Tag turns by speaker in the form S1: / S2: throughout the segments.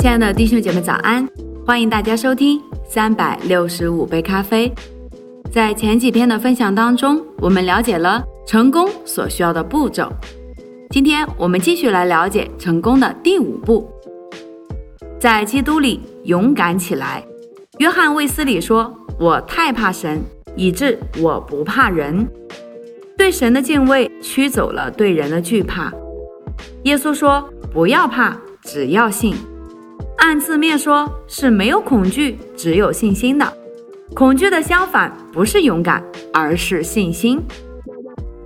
S1: 亲爱的弟兄姐妹早安，欢迎大家收听三百六十五杯咖啡。在前几天的分享当中，我们了解了成功所需要的步骤。今天我们继续来了解成功的第五步，在基督里勇敢起来。约翰卫斯理说：“我太怕神，以致我不怕人。对神的敬畏驱走了对人的惧怕。”耶稣说：“不要怕，只要信。”按字面说，是没有恐惧，只有信心的。恐惧的相反不是勇敢，而是信心。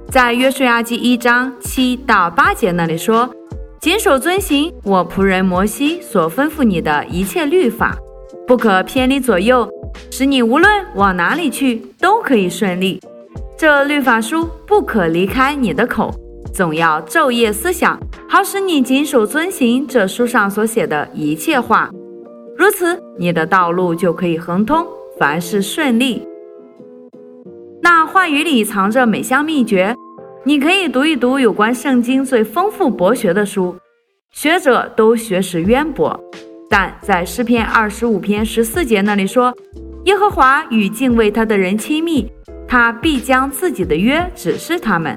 S1: 在约书亚记一章七到八节那里说：“谨守遵行我仆人摩西所吩咐你的一切律法，不可偏离左右，使你无论往哪里去都可以顺利。这律法书不可离开你的口，总要昼夜思想。”好使你谨守遵行这书上所写的一切话，如此你的道路就可以亨通，凡事顺利。那话语里藏着美香秘诀，你可以读一读有关圣经最丰富博学的书，学者都学识渊博。但在诗篇二十五篇十四节那里说，耶和华与敬畏他的人亲密，他必将自己的约指示他们。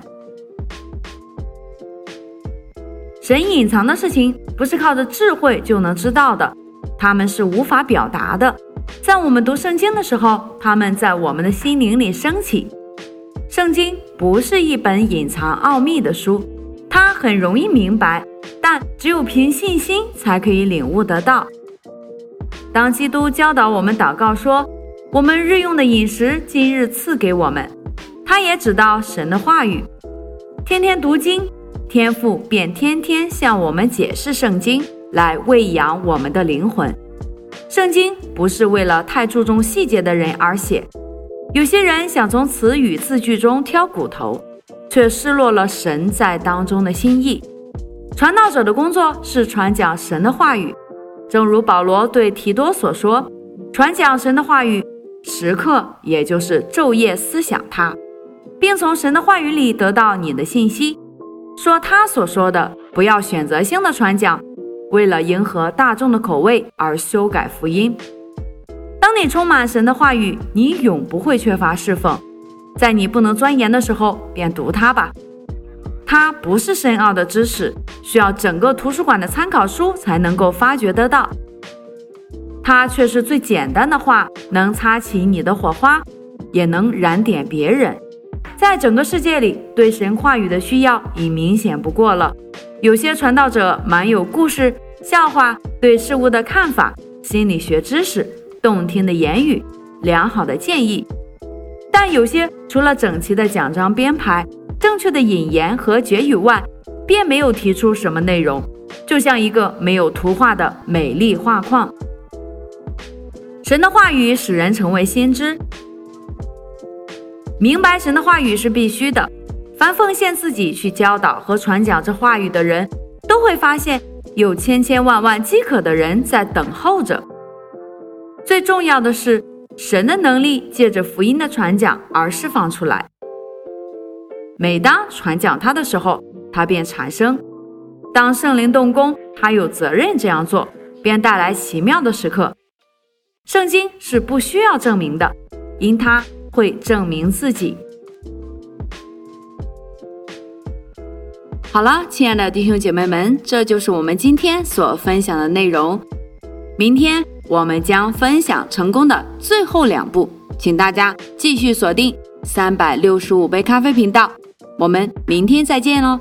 S1: 神隐藏的事情不是靠着智慧就能知道的，他们是无法表达的。在我们读圣经的时候，他们在我们的心灵里升起。圣经不是一本隐藏奥秘的书，它很容易明白，但只有凭信心才可以领悟得到。当基督教导我们祷告说：“我们日用的饮食今日赐给我们。”他也知道神的话语，天天读经。天父便天天向我们解释圣经，来喂养我们的灵魂。圣经不是为了太注重细节的人而写。有些人想从词语字句中挑骨头，却失落了神在当中的心意。传道者的工作是传讲神的话语，正如保罗对提多所说：“传讲神的话语，时刻也就是昼夜思想它，并从神的话语里得到你的信息。”说他所说的，不要选择性的传讲，为了迎合大众的口味而修改福音。当你充满神的话语，你永不会缺乏侍奉。在你不能钻研的时候，便读它吧。它不是深奥的知识，需要整个图书馆的参考书才能够发掘得到。它却是最简单的话，能擦起你的火花，也能燃点别人。在整个世界里，对神话语的需要已明显不过了。有些传道者满有故事、笑话、对事物的看法、心理学知识、动听的言语、良好的建议，但有些除了整齐的讲章编排、正确的引言和结语外，便没有提出什么内容，就像一个没有图画的美丽画框。神的话语使人成为先知。明白神的话语是必须的。凡奉献自己去教导和传讲这话语的人，都会发现有千千万万饥渴的人在等候着。最重要的是，神的能力借着福音的传讲而释放出来。每当传讲他的时候，他便产生；当圣灵动工，他有责任这样做，便带来奇妙的时刻。圣经是不需要证明的，因他。会证明自己。好了，亲爱的弟兄姐妹们，这就是我们今天所分享的内容。明天我们将分享成功的最后两步，请大家继续锁定三百六十五杯咖啡频道。我们明天再见喽。